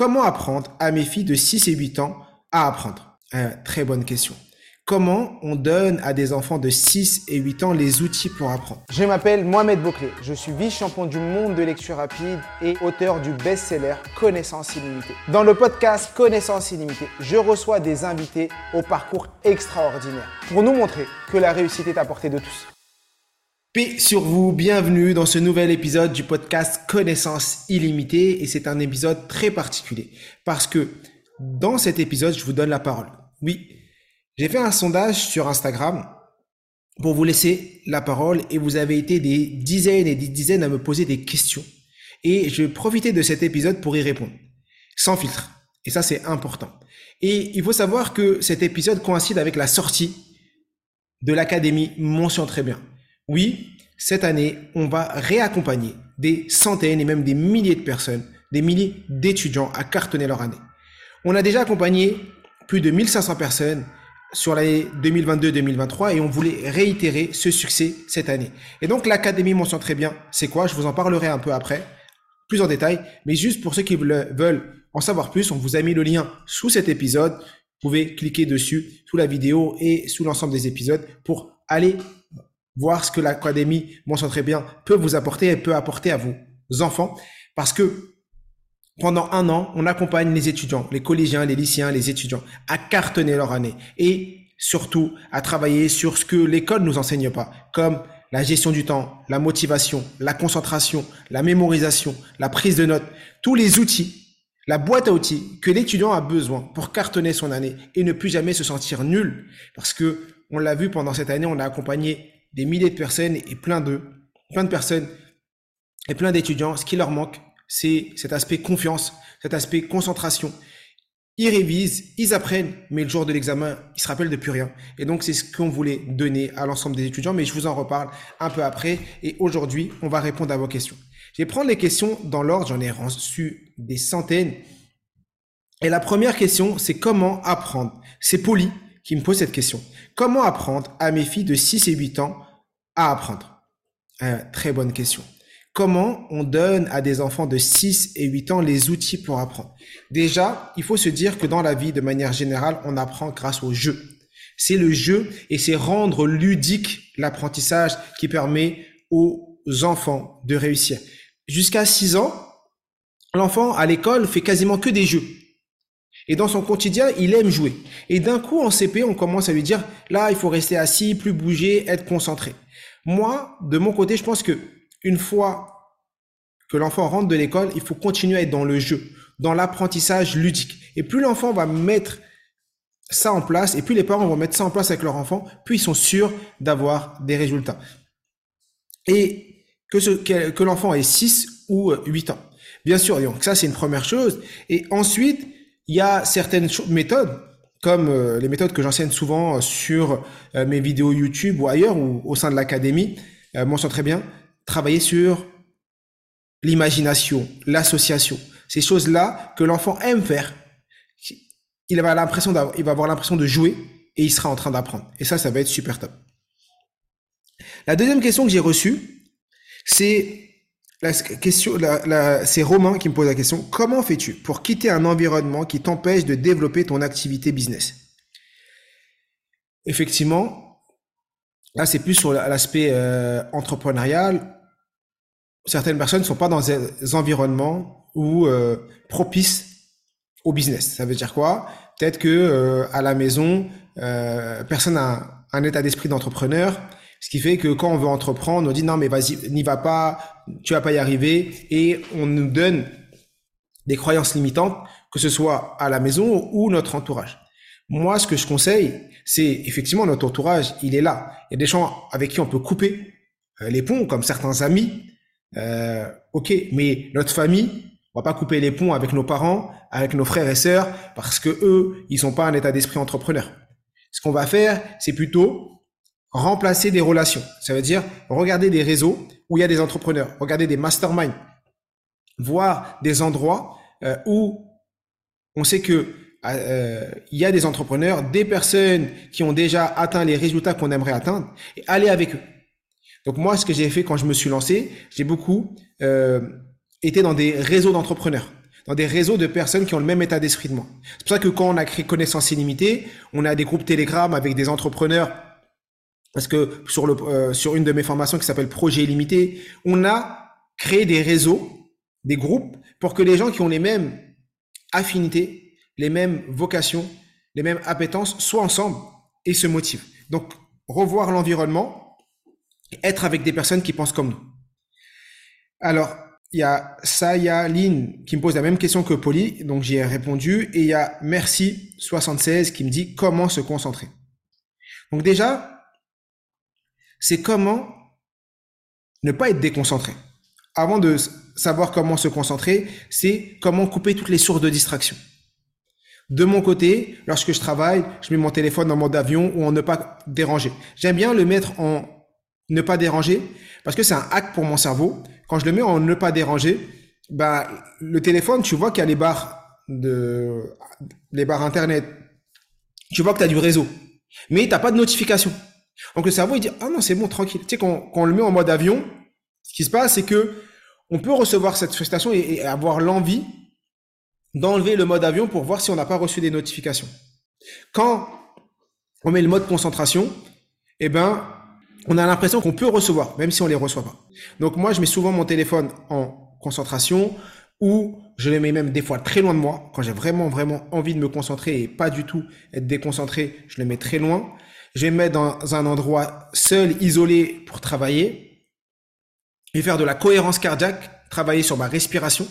Comment apprendre à mes filles de 6 et 8 ans à apprendre? Très bonne question. Comment on donne à des enfants de 6 et 8 ans les outils pour apprendre? Je m'appelle Mohamed Bouclé, je suis vice-champion du monde de lecture rapide et auteur du best-seller Connaissance illimitée. Dans le podcast Connaissance illimitée, je reçois des invités au parcours extraordinaire pour nous montrer que la réussite est à portée de tous. Paix sur vous, bienvenue dans ce nouvel épisode du podcast Connaissance illimitée et c'est un épisode très particulier parce que dans cet épisode, je vous donne la parole. Oui, j'ai fait un sondage sur Instagram pour vous laisser la parole et vous avez été des dizaines et des dizaines à me poser des questions. Et je vais profiter de cet épisode pour y répondre, sans filtre. Et ça, c'est important. Et il faut savoir que cet épisode coïncide avec la sortie de l'Académie Mention Très Bien. Oui, cette année, on va réaccompagner des centaines et même des milliers de personnes, des milliers d'étudiants à cartonner leur année. On a déjà accompagné plus de 1500 personnes sur l'année 2022-2023 et on voulait réitérer ce succès cette année. Et donc l'Académie mentionne très bien, c'est quoi Je vous en parlerai un peu après, plus en détail, mais juste pour ceux qui veulent en savoir plus, on vous a mis le lien sous cet épisode. Vous pouvez cliquer dessus, sous la vidéo et sous l'ensemble des épisodes pour aller voir ce que l'Académie mentionne très bien peut vous apporter et peut apporter à vos enfants. Parce que pendant un an, on accompagne les étudiants, les collégiens, les lycéens, les étudiants à cartonner leur année et surtout à travailler sur ce que l'école nous enseigne pas, comme la gestion du temps, la motivation, la concentration, la mémorisation, la prise de notes, tous les outils, la boîte à outils que l'étudiant a besoin pour cartonner son année et ne plus jamais se sentir nul. Parce que on l'a vu pendant cette année, on a accompagné des milliers de personnes et plein de, plein de personnes et plein d'étudiants. Ce qui leur manque, c'est cet aspect confiance, cet aspect concentration. Ils révisent, ils apprennent, mais le jour de l'examen, ils se rappellent de plus rien. Et donc, c'est ce qu'on voulait donner à l'ensemble des étudiants, mais je vous en reparle un peu après. Et aujourd'hui, on va répondre à vos questions. Je vais prendre les questions dans l'ordre, j'en ai reçu des centaines. Et la première question, c'est comment apprendre? C'est Poli qui me pose cette question. Comment apprendre à mes filles de 6 et 8 ans à apprendre? Euh, Très bonne question comment on donne à des enfants de 6 et 8 ans les outils pour apprendre? Déjà, il faut se dire que dans la vie, de manière générale, on apprend grâce au jeu. C'est le jeu et c'est rendre ludique l'apprentissage qui permet aux enfants de réussir. Jusqu'à 6 ans, l'enfant à l'école fait quasiment que des jeux. Et dans son quotidien, il aime jouer. Et d'un coup, en CP, on commence à lui dire, là, il faut rester assis, plus bouger, être concentré. Moi, de mon côté, je pense que une fois que l'enfant rentre de l'école, il faut continuer à être dans le jeu, dans l'apprentissage ludique. Et plus l'enfant va mettre ça en place, et plus les parents vont mettre ça en place avec leur enfant, plus ils sont sûrs d'avoir des résultats. Et que, que, l'enfant ait 6 ou 8 ans. Bien sûr, donc ça c'est une première chose. Et ensuite, il y a certaines méthodes, comme euh, les méthodes que j'enseigne souvent sur euh, mes vidéos YouTube ou ailleurs, ou au sein de l'académie, euh, mention très bien, travailler sur l'imagination, l'association, ces choses-là que l'enfant aime faire. Il va l'impression il va avoir l'impression de jouer et il sera en train d'apprendre. Et ça, ça va être super top. La deuxième question que j'ai reçue, c'est c'est Romain qui me pose la question. Comment fais-tu pour quitter un environnement qui t'empêche de développer ton activité business? Effectivement, Là, c'est plus sur l'aspect euh, entrepreneurial. Certaines personnes ne sont pas dans des environnements où euh, propices au business. Ça veut dire quoi? Peut-être que euh, à la maison, euh, personne n'a un, état d'esprit d'entrepreneur, ce qui fait que quand on veut entreprendre, on dit non mais vas-y, n'y va pas, tu vas pas y arriver, et on nous donne des croyances limitantes, que ce soit à la maison ou notre entourage. Moi, ce que je conseille, c'est effectivement notre entourage, il est là. Il y a des gens avec qui on peut couper euh, les ponts, comme certains amis. Euh, ok, mais notre famille, on va pas couper les ponts avec nos parents, avec nos frères et sœurs, parce que eux, ils sont pas un état d'esprit entrepreneur. Ce qu'on va faire, c'est plutôt remplacer des relations. Ça veut dire regarder des réseaux où il y a des entrepreneurs, regarder des masterminds, voir des endroits euh, où on sait que euh, il y a des entrepreneurs, des personnes qui ont déjà atteint les résultats qu'on aimerait atteindre, et aller avec eux. Donc moi, ce que j'ai fait quand je me suis lancé, j'ai beaucoup euh, été dans des réseaux d'entrepreneurs. dans des réseaux de personnes qui ont le même état d'esprit de moi. C'est pour ça que quand on a créé Connaissance Illimitée, on a des groupes Telegram avec des entrepreneurs parce que sur, le, euh, sur une de mes formations qui s'appelle Projet Illimité, on a créé des réseaux, des groupes, pour que les gens qui ont les mêmes affinités, les mêmes vocations, les mêmes appétences soient ensemble et se motivent. Donc, revoir l'environnement, être avec des personnes qui pensent comme nous. Alors, il y a Saya Lin qui me pose la même question que Polly, donc j'y ai répondu. Et il y a Merci76 qui me dit comment se concentrer. Donc déjà, c'est comment ne pas être déconcentré. Avant de savoir comment se concentrer, c'est comment couper toutes les sources de distraction. De mon côté, lorsque je travaille, je mets mon téléphone en mode avion ou en ne pas déranger. J'aime bien le mettre en ne pas déranger parce que c'est un hack pour mon cerveau. Quand je le mets en ne pas déranger, bah, le téléphone, tu vois qu'il y a les barres de, les barres internet. Tu vois que tu as du réseau. Mais tu pas de notification. Donc le cerveau, il dit, ah non, c'est bon, tranquille. Tu sais, quand, on le met en mode avion, ce qui se passe, c'est que on peut recevoir cette frustration et, avoir l'envie d'enlever le mode avion pour voir si on n'a pas reçu des notifications. Quand on met le mode concentration, eh ben, on a l'impression qu'on peut recevoir, même si on les reçoit pas. Donc moi, je mets souvent mon téléphone en concentration ou je le mets même des fois très loin de moi. Quand j'ai vraiment, vraiment envie de me concentrer et pas du tout être déconcentré, je le mets très loin. Je vais me mettre dans un endroit seul, isolé pour travailler. Je vais faire de la cohérence cardiaque, travailler sur ma respiration.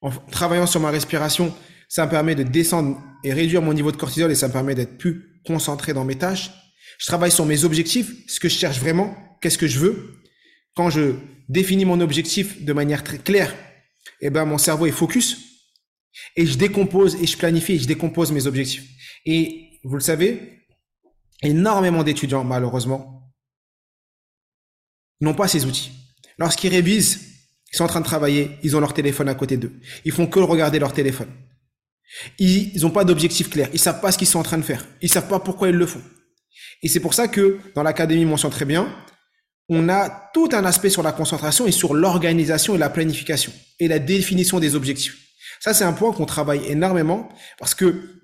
En travaillant sur ma respiration, ça me permet de descendre et réduire mon niveau de cortisol et ça me permet d'être plus concentré dans mes tâches. Je travaille sur mes objectifs, ce que je cherche vraiment, qu'est-ce que je veux. Quand je définis mon objectif de manière très claire, eh ben, mon cerveau est focus et je décompose et je planifie et je décompose mes objectifs. Et vous le savez, énormément d'étudiants, malheureusement, n'ont pas ces outils. Lorsqu'ils révisent, ils sont en train de travailler, ils ont leur téléphone à côté d'eux. Ils font que regarder leur téléphone. Ils n'ont pas d'objectif clair. Ils savent pas ce qu'ils sont en train de faire. Ils savent pas pourquoi ils le font. Et c'est pour ça que dans l'académie mention très bien, on a tout un aspect sur la concentration et sur l'organisation et la planification et la définition des objectifs. Ça, c'est un point qu'on travaille énormément parce que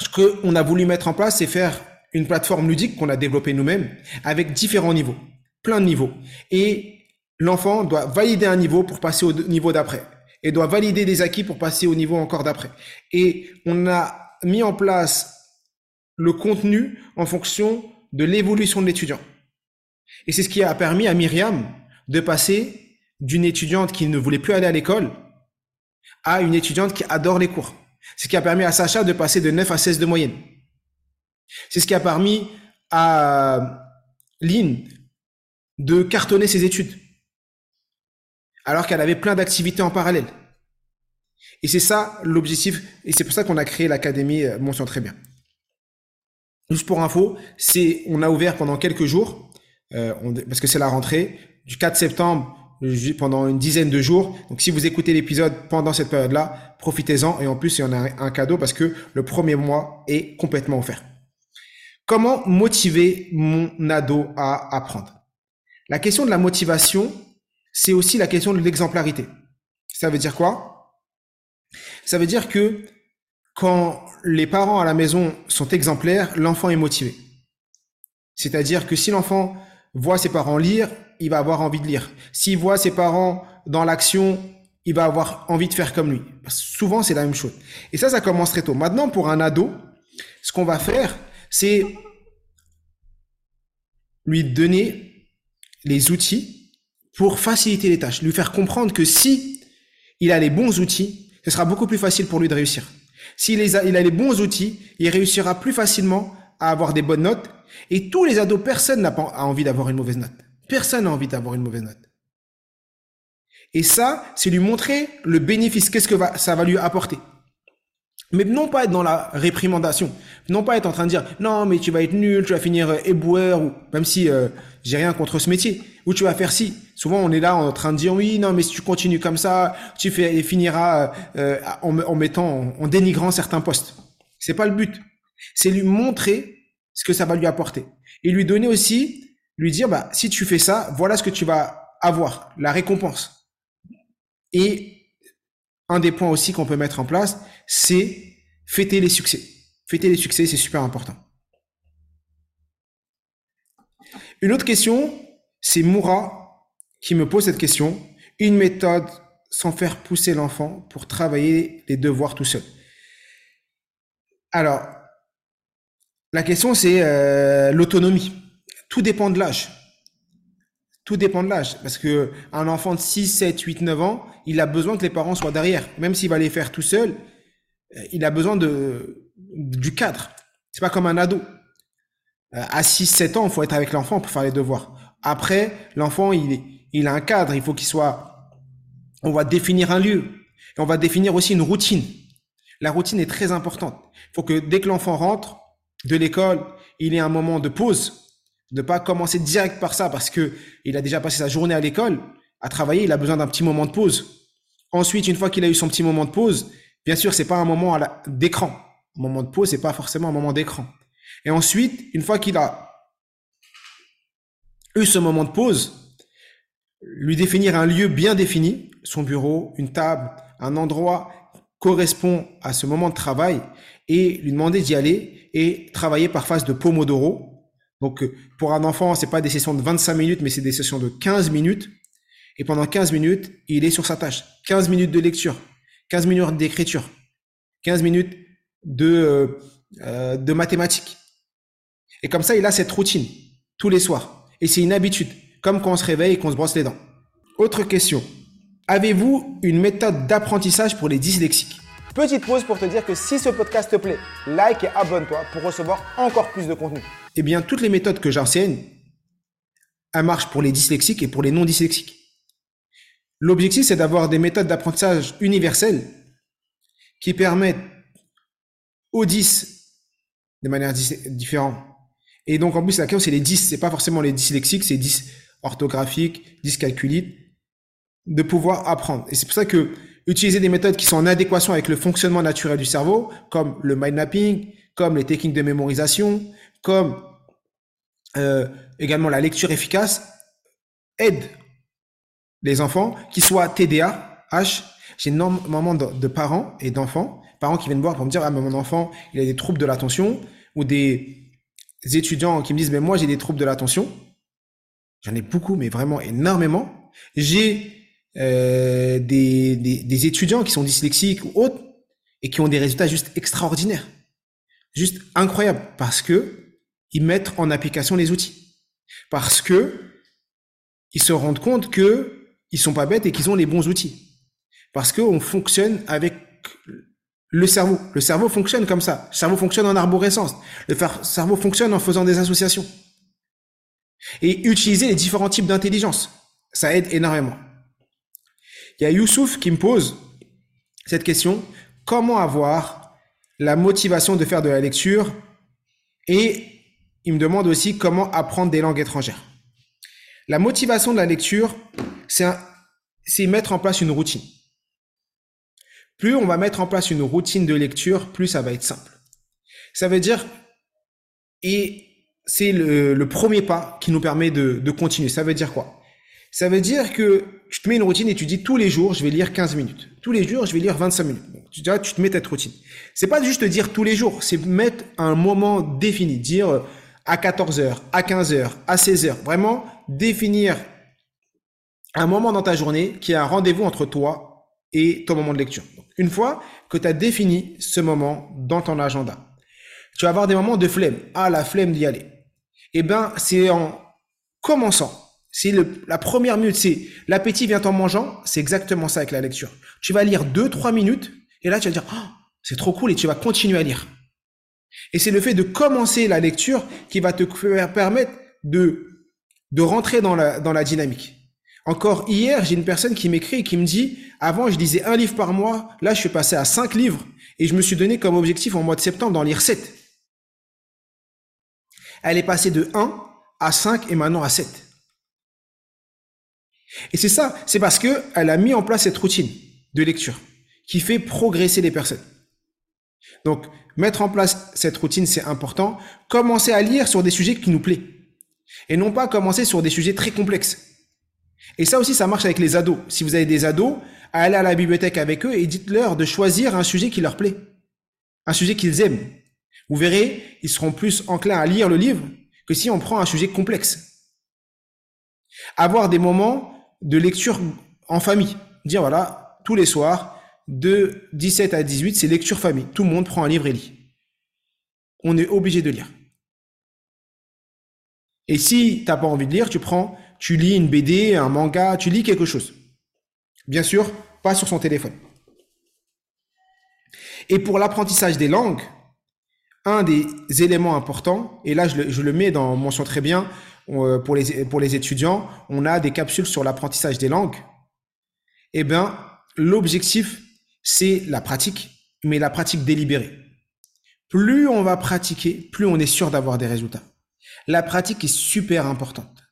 ce qu'on a voulu mettre en place, c'est faire une plateforme ludique qu'on a développée nous-mêmes avec différents niveaux, plein de niveaux. Et l'enfant doit valider un niveau pour passer au niveau d'après et doit valider des acquis pour passer au niveau encore d'après. Et on a mis en place le contenu en fonction de l'évolution de l'étudiant. Et c'est ce qui a permis à Myriam de passer d'une étudiante qui ne voulait plus aller à l'école à une étudiante qui adore les cours. C'est ce qui a permis à Sacha de passer de 9 à 16 de moyenne. C'est ce qui a permis à Lynn de cartonner ses études alors qu'elle avait plein d'activités en parallèle. Et c'est ça l'objectif, et c'est pour ça qu'on a créé l'Académie euh, Mention Très Bien. Juste pour info, c'est on a ouvert pendant quelques jours euh, parce que c'est la rentrée du 4 septembre pendant une dizaine de jours. Donc si vous écoutez l'épisode pendant cette période-là, profitez-en et en plus il y en a un cadeau parce que le premier mois est complètement offert. Comment motiver mon ado à apprendre? La question de la motivation, c'est aussi la question de l'exemplarité. Ça veut dire quoi? Ça veut dire que quand les parents à la maison sont exemplaires, l'enfant est motivé. C'est-à-dire que si l'enfant voit ses parents lire, il va avoir envie de lire. S'il voit ses parents dans l'action, il va avoir envie de faire comme lui. souvent, c'est la même chose. Et ça, ça commence très tôt. Maintenant, pour un ado, ce qu'on va faire, c'est lui donner les outils pour faciliter les tâches, lui faire comprendre que si il a les bons outils, ce sera beaucoup plus facile pour lui de réussir. S'il a, il a les bons outils, il réussira plus facilement à avoir des bonnes notes. Et tous les ados, personne n'a envie d'avoir une mauvaise note. Personne n'a envie d'avoir une mauvaise note. Et ça, c'est lui montrer le bénéfice, qu'est-ce que ça va lui apporter. Mais non pas être dans la réprimandation, non pas être en train de dire non mais tu vas être nul, tu vas finir euh, éboueur ou même si euh, j'ai rien contre ce métier, ou tu vas faire ci. Souvent on est là en train de dire oui non mais si tu continues comme ça, tu finiras euh, en, en, mettant en, dénigrant certains postes. C'est pas le but. C'est lui montrer ce que ça va lui apporter et lui donner aussi lui dire bah si tu fais ça, voilà ce que tu vas avoir, la récompense. Et un des points aussi qu'on peut mettre en place, c'est fêter les succès. Fêter les succès, c'est super important. Une autre question, c'est Moura qui me pose cette question. Une méthode sans faire pousser l'enfant pour travailler les devoirs tout seul. Alors, la question, c'est euh, l'autonomie. Tout dépend de l'âge. Tout dépend de l'âge. Parce que un enfant de 6, 7, 8, 9 ans, il a besoin que les parents soient derrière. Même s'il va les faire tout seul, euh, il a besoin de, du cadre. C'est pas comme un ado. Euh, à 6, 7 ans, il faut être avec l'enfant pour faire les devoirs. Après, l'enfant, il, il a un cadre. Il faut qu'il soit, on va définir un lieu. On va définir aussi une routine. La routine est très importante. Il faut que dès que l'enfant rentre de l'école, il ait un moment de pause. De pas commencer direct par ça parce que il a déjà passé sa journée à l'école, à travailler, il a besoin d'un petit moment de pause. Ensuite, une fois qu'il a eu son petit moment de pause, bien sûr, c'est pas un moment d'écran. Un moment de pause, c'est pas forcément un moment d'écran. Et ensuite, une fois qu'il a eu ce moment de pause, lui définir un lieu bien défini, son bureau, une table, un endroit correspond à ce moment de travail et lui demander d'y aller et travailler par phase de Pomodoro. Donc, pour un enfant, c'est pas des sessions de 25 minutes, mais c'est des sessions de 15 minutes. Et pendant 15 minutes, il est sur sa tâche. 15 minutes de lecture, 15 minutes d'écriture, 15 minutes de, euh, euh, de mathématiques. Et comme ça, il a cette routine tous les soirs. Et c'est une habitude, comme quand on se réveille et qu'on se brosse les dents. Autre question. Avez-vous une méthode d'apprentissage pour les dyslexiques? Petite pause pour te dire que si ce podcast te plaît, like et abonne-toi pour recevoir encore plus de contenu. Eh bien, toutes les méthodes que j'enseigne, elles marchent pour les dyslexiques et pour les non dyslexiques. L'objectif, c'est d'avoir des méthodes d'apprentissage universelles qui permettent aux 10 de manière différente. Et donc, en plus, la question, c'est les 10. C'est pas forcément les dyslexiques, c'est 10 orthographiques, 10 calculites de pouvoir apprendre. Et c'est pour ça que utiliser des méthodes qui sont en adéquation avec le fonctionnement naturel du cerveau, comme le mind mapping, comme les techniques de mémorisation, comme euh, également la lecture efficace, aident les enfants, qui soient TDA, H. J'ai énormément de, de parents et d'enfants, parents qui viennent voir pour me dire, ah, mais mon enfant, il a des troubles de l'attention, ou des étudiants qui me disent, mais moi, j'ai des troubles de l'attention. J'en ai beaucoup, mais vraiment énormément. J'ai euh, des, des, étudiants qui sont dyslexiques ou autres et qui ont des résultats juste extraordinaires, juste incroyables parce que ils mettent en application les outils, parce que ils se rendent compte que ils sont pas bêtes et qu'ils ont les bons outils, parce qu'on fonctionne avec le cerveau. Le cerveau fonctionne comme ça. Le cerveau fonctionne en arborescence. Le cerveau fonctionne en faisant des associations. Et utiliser les différents types d'intelligence, ça aide énormément. Il y a Youssouf qui me pose cette question. Comment avoir la motivation de faire de la lecture Et il me demande aussi comment apprendre des langues étrangères. La motivation de la lecture, c'est mettre en place une routine. Plus on va mettre en place une routine de lecture, plus ça va être simple. Ça veut dire, et c'est le, premier pas qui nous permet de, continuer. Ça veut dire quoi? Ça veut dire que tu te mets une routine et tu dis tous les jours, je vais lire 15 minutes. Tous les jours, je vais lire 25 minutes. tu, tu te mets cette routine. C'est pas juste dire tous les jours, c'est mettre un moment défini. Dire à 14 heures, à 15 heures, à 16 heures. Vraiment définir un moment dans ta journée qui est un rendez-vous entre toi et ton moment de lecture. une fois que tu as défini ce moment dans ton agenda, tu vas avoir des moments de flemme. Ah, la flemme d'y aller. Eh ben, c'est en commençant c'est la première minute, c'est l'appétit vient en mangeant. C'est exactement ça avec la lecture. Tu vas lire deux, trois minutes et là tu vas dire, oh, c'est trop cool et tu vas continuer à lire. Et c'est le fait de commencer la lecture qui va te permettre de, rentrer dans la, dynamique. Encore hier, j'ai une personne qui m'écrit et qui me dit, avant je lisais un livre par mois, là je suis passé à cinq livres et je me suis donné comme objectif en mois de septembre d'en lire sept. Elle est passée de 1 à 5 et maintenant à 7. Et c'est ça, c'est parce que elle a mis en place cette routine de lecture qui fait progresser les personnes. Donc, mettre en place cette routine, c'est important. Commencer à lire sur des sujets qui nous plaisent. Et non pas commencer sur des sujets très complexes. Et ça aussi, ça marche avec les ados. Si vous avez des ados, allez à la bibliothèque avec eux et dites-leur de choisir un sujet qui leur plaît, un sujet qu'ils aiment. Vous verrez, ils seront plus enclins à lire le livre que si on prend un sujet complexe. Avoir des moments de lecture en famille. Dire voilà, tous les soirs, de 17 à 18, c'est lecture famille. Tout le monde prend un livre et lit. On est obligé de lire. Et si t'as pas envie de lire, tu prends, tu lis une BD, un manga, tu lis quelque chose. Bien sûr, pas sur son téléphone. Et pour l'apprentissage des langues, un des éléments importants, et là je le, mets dans mention très bien euh, pour les étudiants, on a des capsules sur l'apprentissage des langues. Eh bien, l'objectif, c'est la pratique, mais la pratique délibérée. Plus on va pratiquer, plus on est sûr d'avoir des résultats. La pratique est super importante.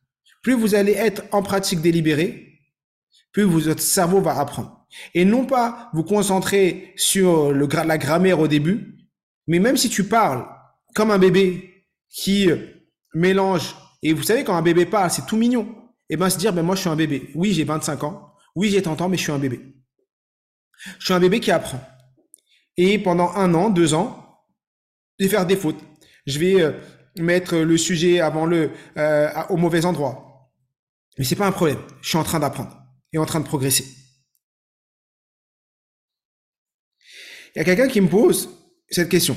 Plus vous allez être en pratique délibérée, plus votre cerveau va apprendre. Et non pas vous concentrer sur le, la grammaire au début, mais même si tu parles comme un bébé qui mélange, et vous savez quand un bébé parle, c'est tout mignon, et eh ben se dire, ben moi je suis un bébé. Oui, j'ai 25 ans. Oui, j'ai 30 ans, mais je suis un bébé. Je suis un bébé qui apprend. Et pendant un an, deux ans, je vais faire des fautes. Je vais euh, mettre le sujet avant le euh, au mauvais endroit. Mais c'est pas un problème. Je suis en train d'apprendre et en train de progresser. Il y a quelqu'un qui me pose cette question.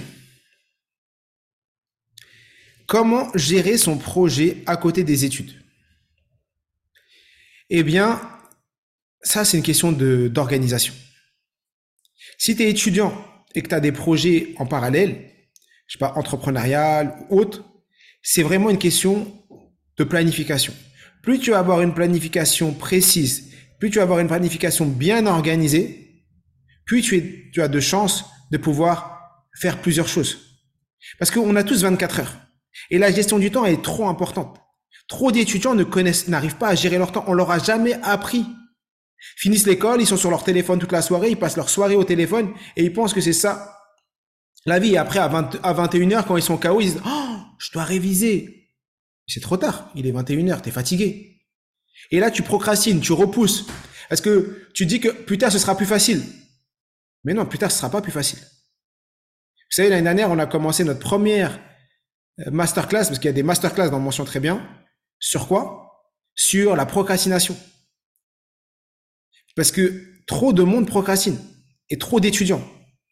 Comment gérer son projet à côté des études? Eh bien, ça, c'est une question d'organisation. Si tu es étudiant et que tu as des projets en parallèle, je sais pas, entrepreneurial ou autre, c'est vraiment une question de planification. Plus tu vas avoir une planification précise, plus tu vas avoir une planification bien organisée, plus tu, tu as de chances de pouvoir faire plusieurs choses. Parce qu'on a tous 24 heures. Et la gestion du temps est trop importante. Trop d'étudiants ne connaissent, n'arrivent pas à gérer leur temps. On leur a jamais appris. Finissent l'école, ils sont sur leur téléphone toute la soirée, ils passent leur soirée au téléphone et ils pensent que c'est ça la vie. Et après, à, 20, à 21h, quand ils sont KO, ils disent, oh, je dois réviser. C'est trop tard. Il est 21h, t'es fatigué. Et là, tu procrastines, tu repousses. Est-ce que tu dis que plus tard, ce sera plus facile? Mais non, plus tard, ce sera pas plus facile. Vous savez, l'année dernière, on a commencé notre première euh, masterclass, parce qu'il y a des masterclass dans Mention Très Bien. Sur quoi? Sur la procrastination. Parce que trop de monde procrastine et trop d'étudiants.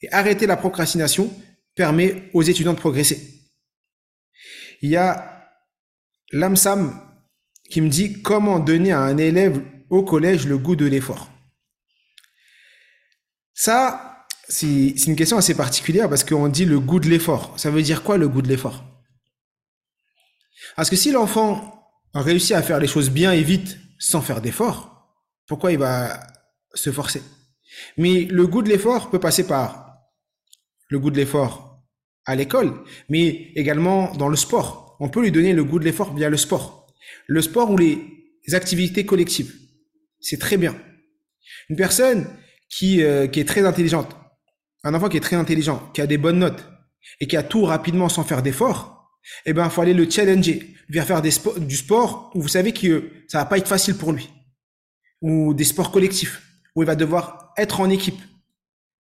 Et arrêter la procrastination permet aux étudiants de progresser. Il y a l'AMSAM qui me dit comment donner à un élève au collège le goût de l'effort. Ça, c'est une question assez particulière parce qu'on dit le goût de l'effort. Ça veut dire quoi le goût de l'effort? Parce que si l'enfant réussit à faire les choses bien et vite sans faire d'effort, pourquoi il va se forcer Mais le goût de l'effort peut passer par le goût de l'effort à l'école, mais également dans le sport. On peut lui donner le goût de l'effort via le sport. Le sport ou les activités collectives. C'est très bien. Une personne qui, euh, qui est très intelligente, un enfant qui est très intelligent, qui a des bonnes notes et qui a tout rapidement sans faire d'effort, eh ben, faut aller le challenger, lui faire du sport où vous savez que ça va pas être facile pour lui. Ou des sports collectifs, où il va devoir être en équipe.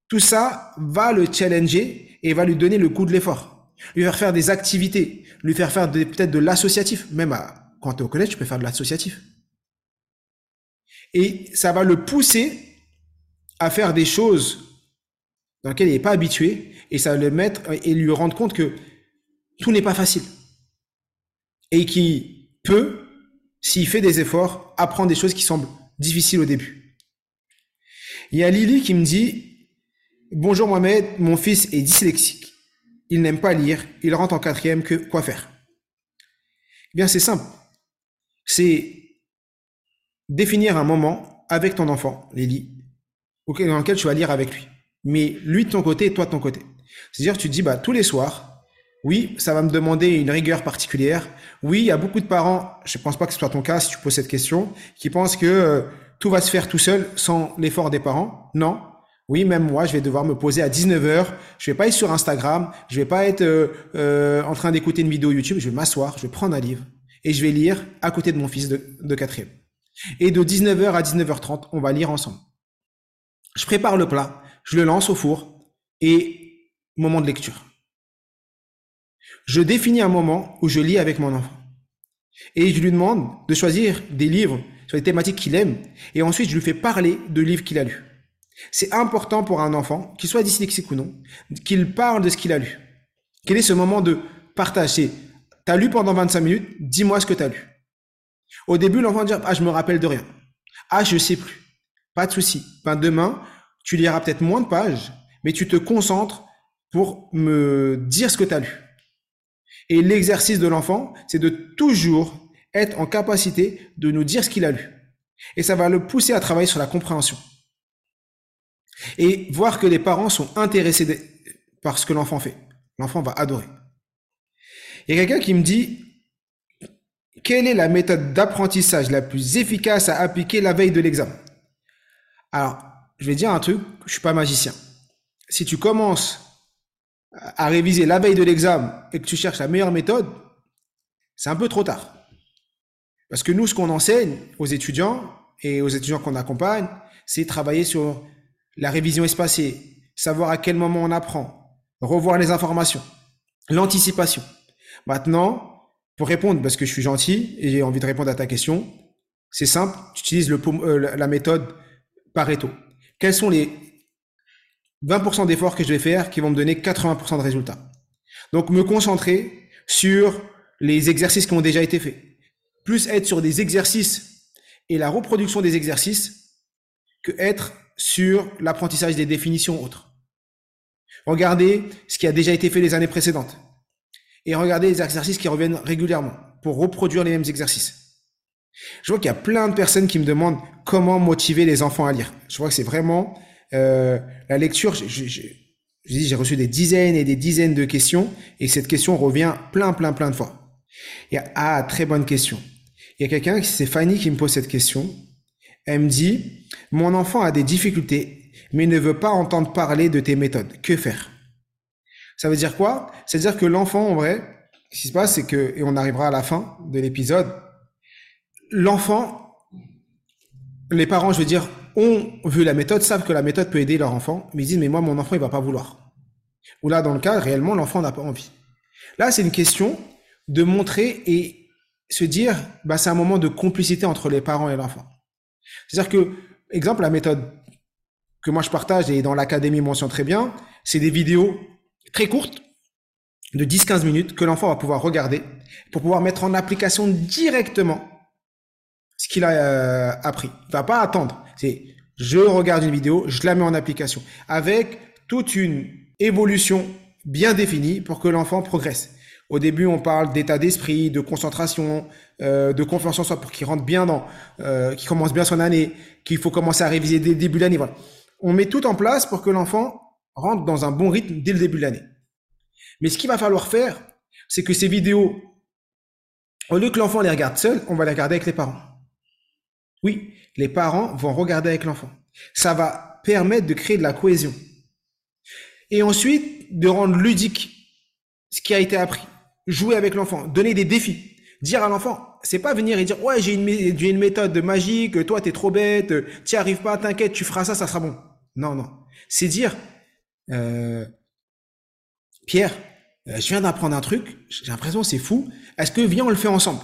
Tout ça va le challenger et va lui donner le coup de l'effort. Lui faire faire des activités, lui faire faire peut-être de l'associatif. Même quand tu es au collège, tu peux faire de l'associatif. Et ça va le pousser à faire des choses dans lesquelles il n'est pas habitué et ça va le mettre et lui rendre compte que tout n'est pas facile. Et qui peut, s'il fait des efforts, apprendre des choses qui semblent difficiles au début. Il y a Lily qui me dit, Bonjour Mohamed, mon fils est dyslexique. Il n'aime pas lire, il rentre en quatrième, que quoi faire? Eh Bien, c'est simple. C'est définir un moment avec ton enfant, Lily, dans lequel tu vas lire avec lui. Mais lui de ton côté et toi de ton côté. C'est-à-dire, tu te dis, bah, tous les soirs, oui, ça va me demander une rigueur particulière. Oui, il y a beaucoup de parents, je ne pense pas que ce soit ton cas si tu poses cette question, qui pensent que euh, tout va se faire tout seul sans l'effort des parents? Non, oui, même moi, je vais devoir me poser à 19h. Je vais pas être sur Instagram. Je vais pas être euh, euh, en train d'écouter une vidéo YouTube. Je vais m'asseoir, je vais prendre un livre et je vais lire à côté de mon fils de, quatrième. Et de 19h à 19h30, on va lire ensemble. Je prépare le plat, je le lance au four et moment de lecture. Je définis un moment où je lis avec mon enfant. Et je lui demande de choisir des livres les thématiques qu'il aime. Et ensuite, je lui fais parler de livres qu'il a lus. C'est important pour un enfant, qu'il soit dyslexique ou non, qu'il parle de ce qu'il a lu. Quel est ce moment de partage? Tu as lu pendant 25 minutes, dis-moi ce que tu as lu. Au début, l'enfant va dire, ah, je me rappelle de rien. Ah, je sais plus. Pas de souci. Ben, demain, tu liras peut-être moins de pages, mais tu te concentres pour me dire ce que tu as lu. Et l'exercice de l'enfant, c'est de toujours être en capacité de nous dire ce qu'il a lu. Et ça va le pousser à travailler sur la compréhension. Et voir que les parents sont intéressés par ce que l'enfant fait. L'enfant va adorer. Il y a quelqu'un qui me dit, quelle est la méthode d'apprentissage la plus efficace à appliquer la veille de l'examen? Alors, je vais dire un truc, je suis pas magicien. Si tu commences à réviser la veille de l'examen et que tu cherches la meilleure méthode, c'est un peu trop tard. Parce que nous, ce qu'on enseigne aux étudiants et aux étudiants qu'on accompagne, c'est travailler sur la révision espacée, savoir à quel moment on apprend, revoir les informations, l'anticipation. Maintenant, pour répondre, parce que je suis gentil et j'ai envie de répondre à ta question, c'est simple, tu utilises euh, la méthode Pareto. Quels sont les 20% d'efforts que je vais faire qui vont me donner 80% de résultats? Donc me concentrer sur les exercices qui ont déjà été faits. Plus être sur des exercices et la reproduction des exercices que être sur l'apprentissage des définitions autres. Regardez ce qui a déjà été fait les années précédentes. Et regardez les exercices qui reviennent régulièrement pour reproduire les mêmes exercices. Je vois qu'il y a plein de personnes qui me demandent comment motiver les enfants à lire. Je vois que c'est vraiment euh, la lecture, j'ai reçu des dizaines et des dizaines de questions et cette question revient plein, plein, plein de fois. Ah, très bonne question. Il y a quelqu'un, c'est Fanny qui me pose cette question. Elle me dit, mon enfant a des difficultés, mais ne veut pas entendre parler de tes méthodes. Que faire? Ça veut dire quoi? C'est-à-dire que l'enfant, en vrai, ce qui se passe, c'est que, et on arrivera à la fin de l'épisode, l'enfant, les parents, je veux dire, ont vu la méthode, savent que la méthode peut aider leur enfant, mais ils disent, mais moi, mon enfant, il va pas vouloir. Ou là, dans le cas, réellement, l'enfant n'a pas envie. Là, c'est une question de montrer et se dire, bah, c'est un moment de complicité entre les parents et l'enfant. C'est-à-dire que, exemple, la méthode que moi je partage et dans l'académie mentionne très bien, c'est des vidéos très courtes, de 10-15 minutes, que l'enfant va pouvoir regarder pour pouvoir mettre en application directement ce qu'il a euh, appris. Il va pas attendre. C'est je regarde une vidéo, je la mets en application avec toute une évolution bien définie pour que l'enfant progresse. Au début, on parle d'état d'esprit, de concentration, euh, de confiance en soi pour qu'il rentre bien dans, euh, qu'il commence bien son année, qu'il faut commencer à réviser dès le début de l'année. Voilà. On met tout en place pour que l'enfant rentre dans un bon rythme dès le début de l'année. Mais ce qu'il va falloir faire, c'est que ces vidéos, au lieu que l'enfant les regarde seul, on va les regarder avec les parents. Oui, les parents vont regarder avec l'enfant. Ça va permettre de créer de la cohésion. Et ensuite, de rendre ludique ce qui a été appris. Jouer avec l'enfant, donner des défis. Dire à l'enfant, c'est pas venir et dire, ouais, j'ai une, méthode magique, toi, t'es trop bête, t'y arrives pas, t'inquiète, tu feras ça, ça sera bon. Non, non. C'est dire, euh, Pierre, euh, je viens d'apprendre un truc, j'ai l'impression c'est fou. Est-ce que viens, on le fait ensemble?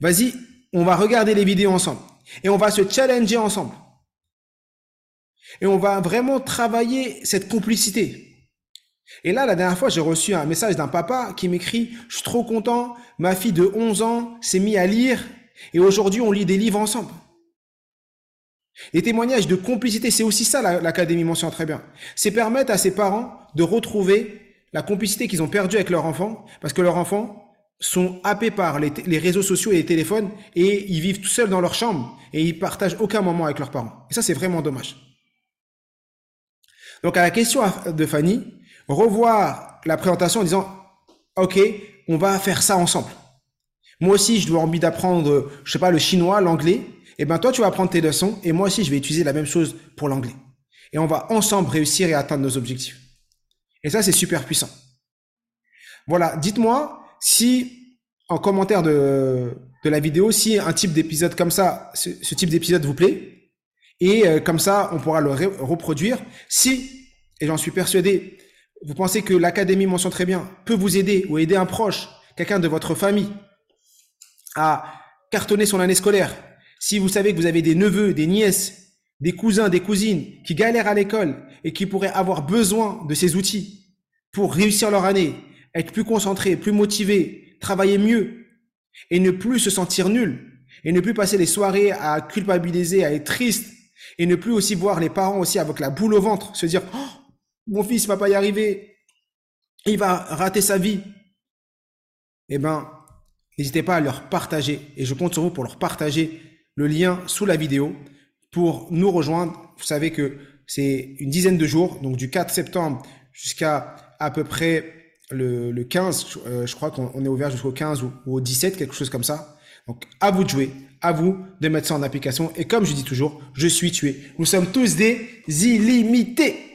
Vas-y, on va regarder les vidéos ensemble. Et on va se challenger ensemble. Et on va vraiment travailler cette complicité. Et là, la dernière fois, j'ai reçu un message d'un papa qui m'écrit, je suis trop content, ma fille de 11 ans s'est mise à lire et aujourd'hui, on lit des livres ensemble. Les témoignages de complicité, c'est aussi ça l'Académie mentionne très bien. C'est permettre à ses parents de retrouver la complicité qu'ils ont perdue avec leur enfant parce que leur enfant sont happés par les, réseaux sociaux et les téléphones et ils vivent tout seuls dans leur chambre et ils partagent aucun moment avec leurs parents. Et ça, c'est vraiment dommage. Donc, à la question de Fanny, revoir la présentation en disant, OK, on va faire ça ensemble. Moi aussi, je dois envie d'apprendre, je sais pas, le chinois, l'anglais. Et eh ben, toi, tu vas apprendre tes leçons et moi aussi, je vais utiliser la même chose pour l'anglais. Et on va ensemble réussir et atteindre nos objectifs. Et ça, c'est super puissant. Voilà. Dites-moi si en commentaire de, de la vidéo si un type d'épisode comme ça, ce, type d'épisode vous plaît. Et euh, comme ça, on pourra le reproduire. Si, et j'en suis persuadé, vous pensez que l'Académie Mention Très Bien peut vous aider ou aider un proche, quelqu'un de votre famille, à cartonner son année scolaire? Si vous savez que vous avez des neveux, des nièces, des cousins, des cousines qui galèrent à l'école et qui pourraient avoir besoin de ces outils pour réussir leur année, être plus concentrés, plus motivés, travailler mieux et ne plus se sentir nul et ne plus passer les soirées à culpabiliser, à être triste et ne plus aussi voir les parents aussi avec la boule au ventre, se dire oh, mon fils va pas y arriver, il va rater sa vie. Eh ben, n'hésitez pas à leur partager et je compte sur vous pour leur partager le lien sous la vidéo pour nous rejoindre. Vous savez que c'est une dizaine de jours, donc du 4 septembre jusqu'à à peu près le, le 15, euh, je crois qu'on est ouvert jusqu'au 15 ou, ou, au 17, quelque chose comme ça. Donc à vous de jouer, à vous de mettre ça en application. Et comme je dis toujours, je suis tué. Nous sommes tous des illimités.